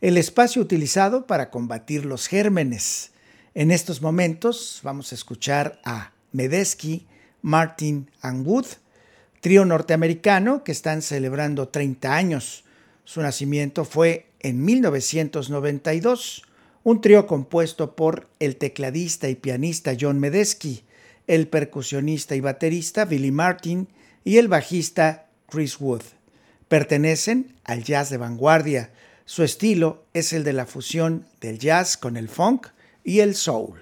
el espacio utilizado para combatir los gérmenes. En estos momentos vamos a escuchar a Medesky, Martin and Wood, trío norteamericano que están celebrando 30 años. Su nacimiento fue en 1992, un trío compuesto por el tecladista y pianista John Medesky, el percusionista y baterista Billy Martin y el bajista Chris Wood. Pertenecen al jazz de vanguardia, su estilo es el de la fusión del jazz con el funk y el soul.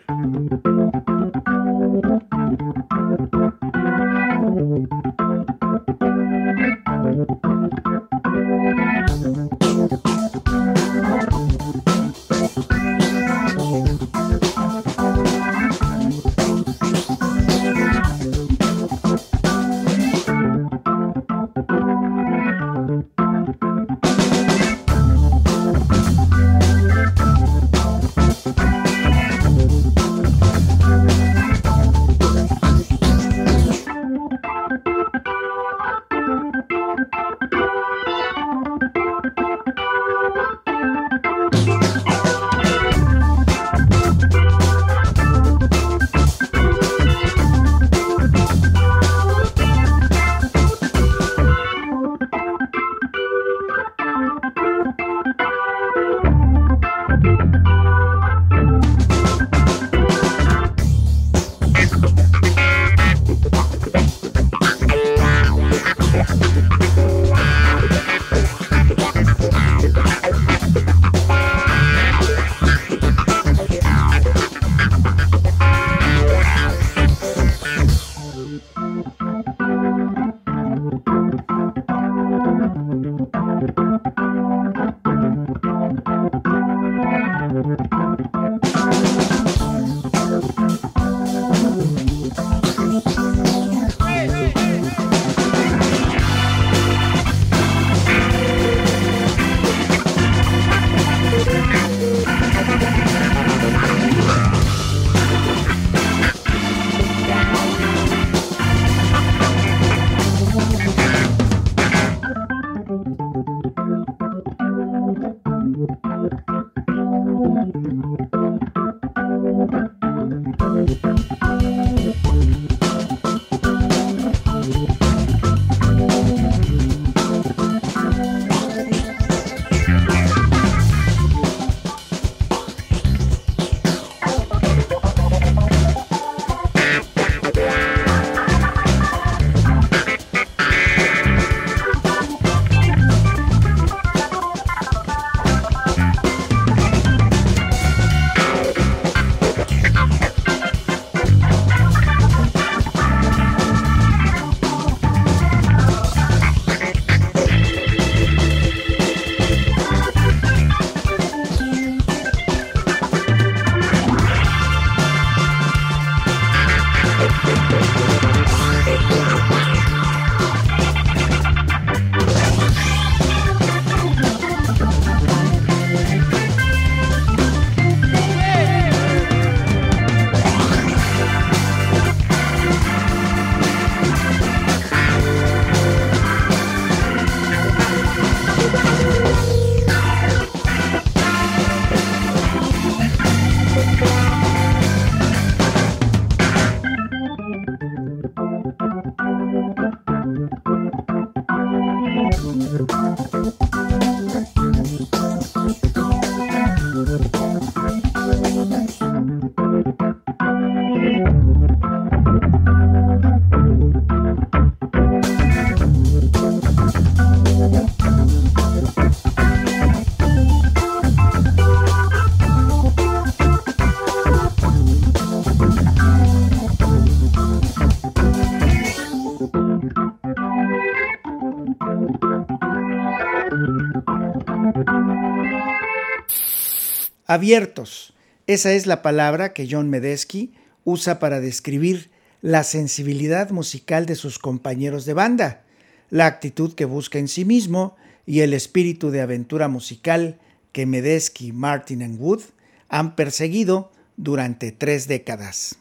Abiertos. Esa es la palabra que John Medesky usa para describir la sensibilidad musical de sus compañeros de banda, la actitud que busca en sí mismo y el espíritu de aventura musical que Medesky, Martin y Wood han perseguido durante tres décadas.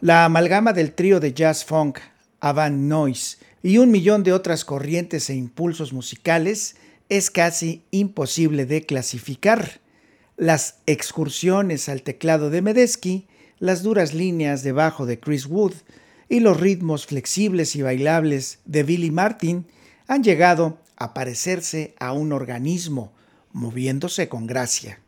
La amalgama del trío de jazz funk Avant Noise y un millón de otras corrientes e impulsos musicales es casi imposible de clasificar. Las excursiones al teclado de Medesky, las duras líneas de bajo de Chris Wood y los ritmos flexibles y bailables de Billy Martin han llegado a parecerse a un organismo, moviéndose con gracia.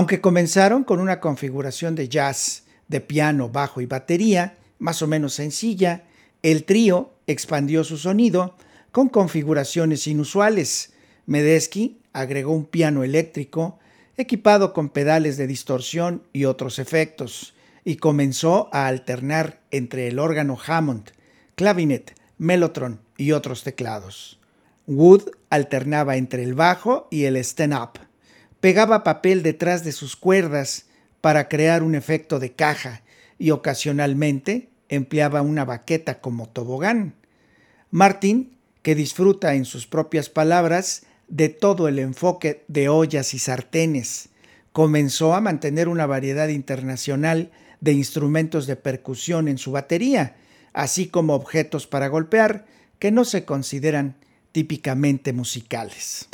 Aunque comenzaron con una configuración de jazz de piano, bajo y batería, más o menos sencilla, el trío expandió su sonido con configuraciones inusuales. Medesky agregó un piano eléctrico equipado con pedales de distorsión y otros efectos, y comenzó a alternar entre el órgano Hammond, clavinet, mellotron y otros teclados. Wood alternaba entre el bajo y el stand-up. Pegaba papel detrás de sus cuerdas para crear un efecto de caja y ocasionalmente empleaba una baqueta como tobogán. Martin, que disfruta en sus propias palabras de todo el enfoque de ollas y sartenes, comenzó a mantener una variedad internacional de instrumentos de percusión en su batería, así como objetos para golpear que no se consideran típicamente musicales.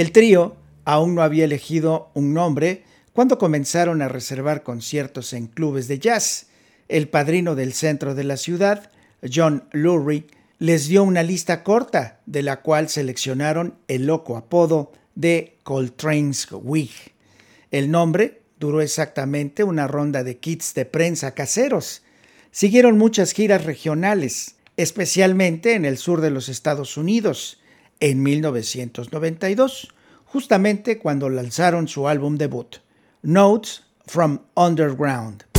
El trío aún no había elegido un nombre cuando comenzaron a reservar conciertos en clubes de jazz. El padrino del centro de la ciudad, John Lurie, les dio una lista corta, de la cual seleccionaron el loco apodo de Coltrane's Wig. El nombre duró exactamente una ronda de kits de prensa caseros. Siguieron muchas giras regionales, especialmente en el sur de los Estados Unidos, en 1992, justamente cuando lanzaron su álbum debut, Notes from Underground.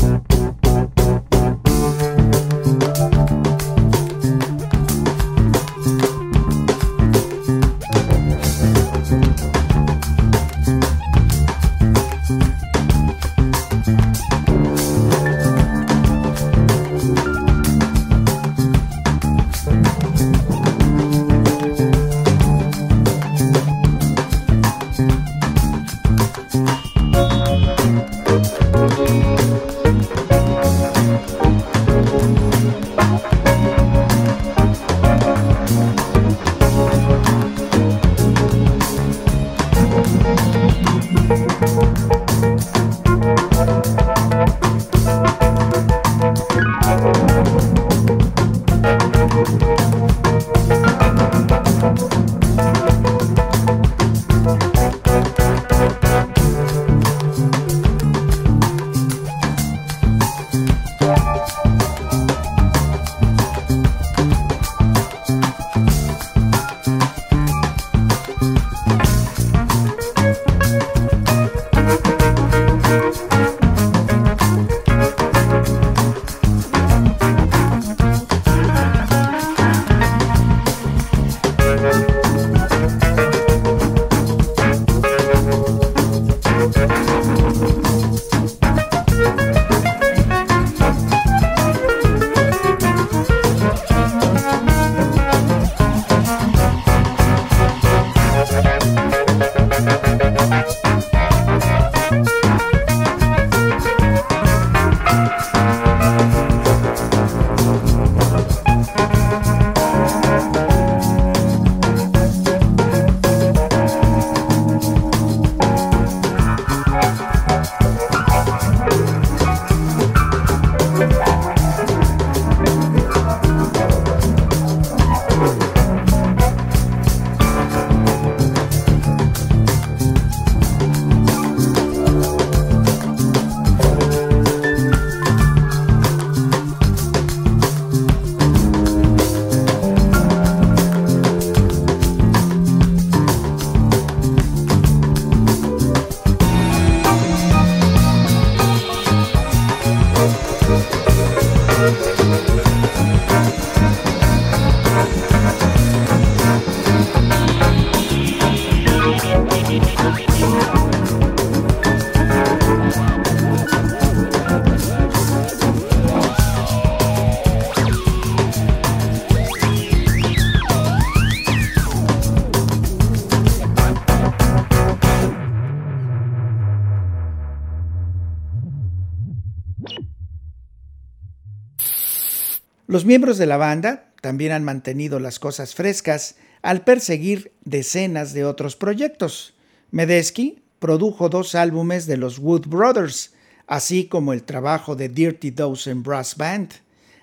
Los miembros de la banda también han mantenido las cosas frescas al perseguir decenas de otros proyectos. Medesky produjo dos álbumes de los Wood Brothers, así como el trabajo de Dirty Dozen Brass Band.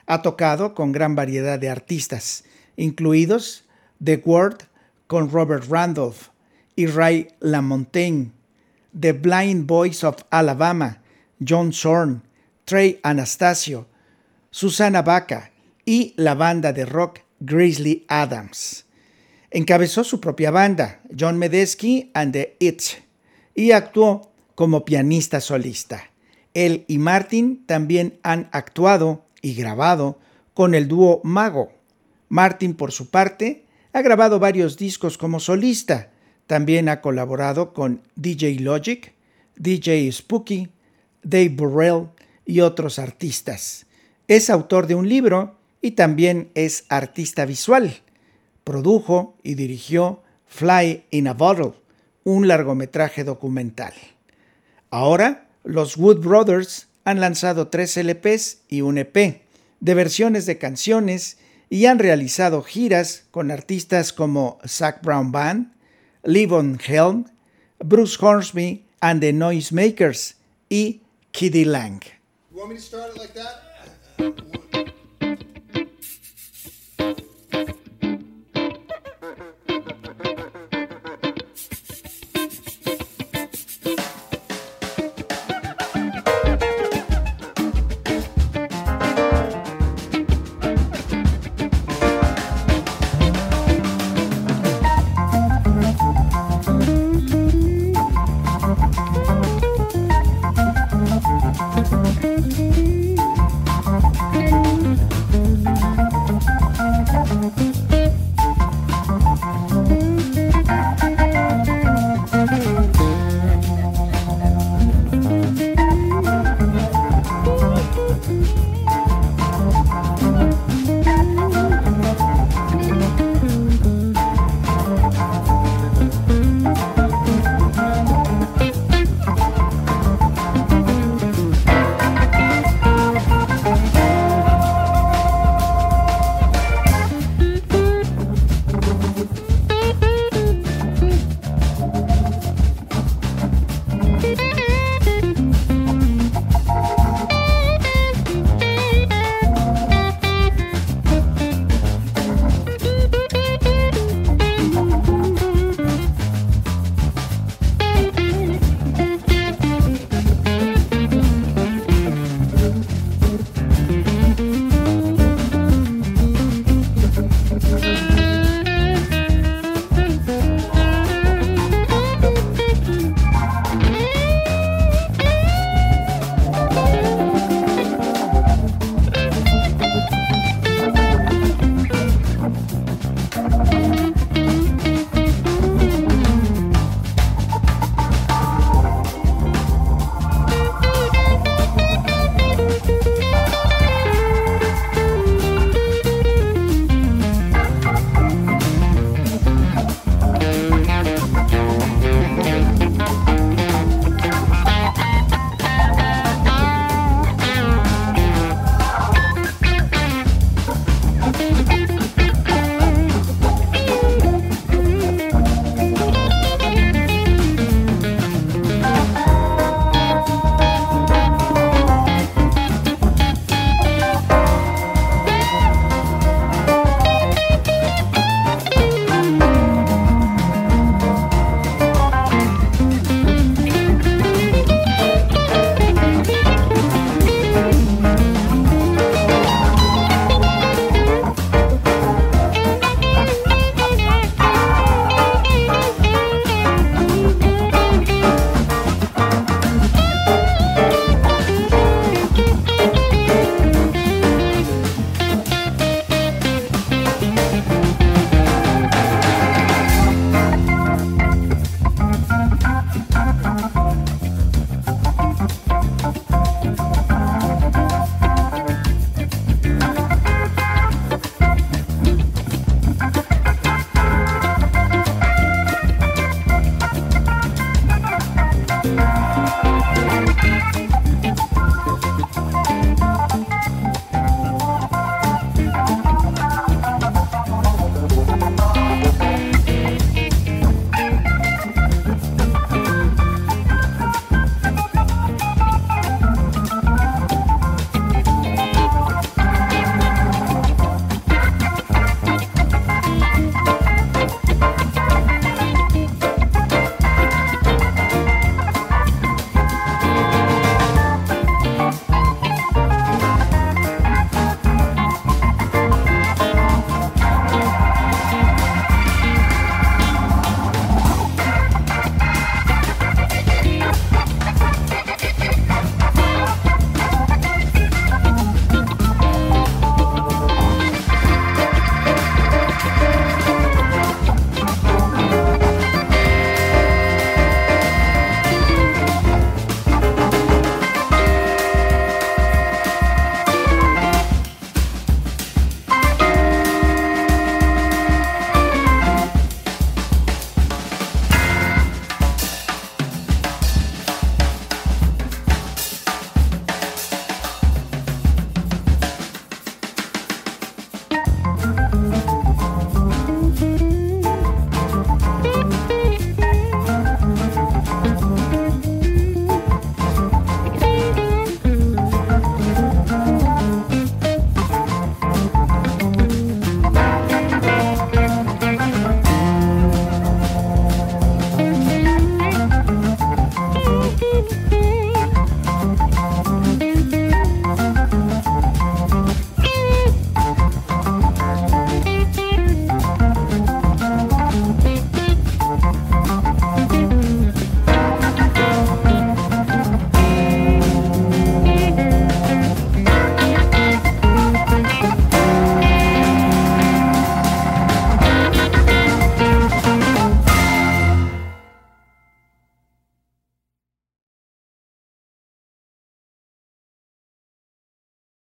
Ha tocado con gran variedad de artistas, incluidos The Word con Robert Randolph y Ray LaMontagne, The Blind Boys of Alabama, John Zorn, Trey Anastasio, Susana Baca y la banda de rock Grizzly Adams. Encabezó su propia banda, John Medesky and the Itch, y actuó como pianista solista. Él y Martin también han actuado y grabado con el dúo Mago. Martin, por su parte, ha grabado varios discos como solista. También ha colaborado con DJ Logic, DJ Spooky, Dave Burrell y otros artistas. Es autor de un libro y también es artista visual. Produjo y dirigió Fly in a Bottle, un largometraje documental. Ahora, los Wood Brothers han lanzado tres LPs y un EP de versiones de canciones y han realizado giras con artistas como Zach Brown Band, Levon Helm, Bruce Hornsby and the Noisemakers y Kiddy Lang.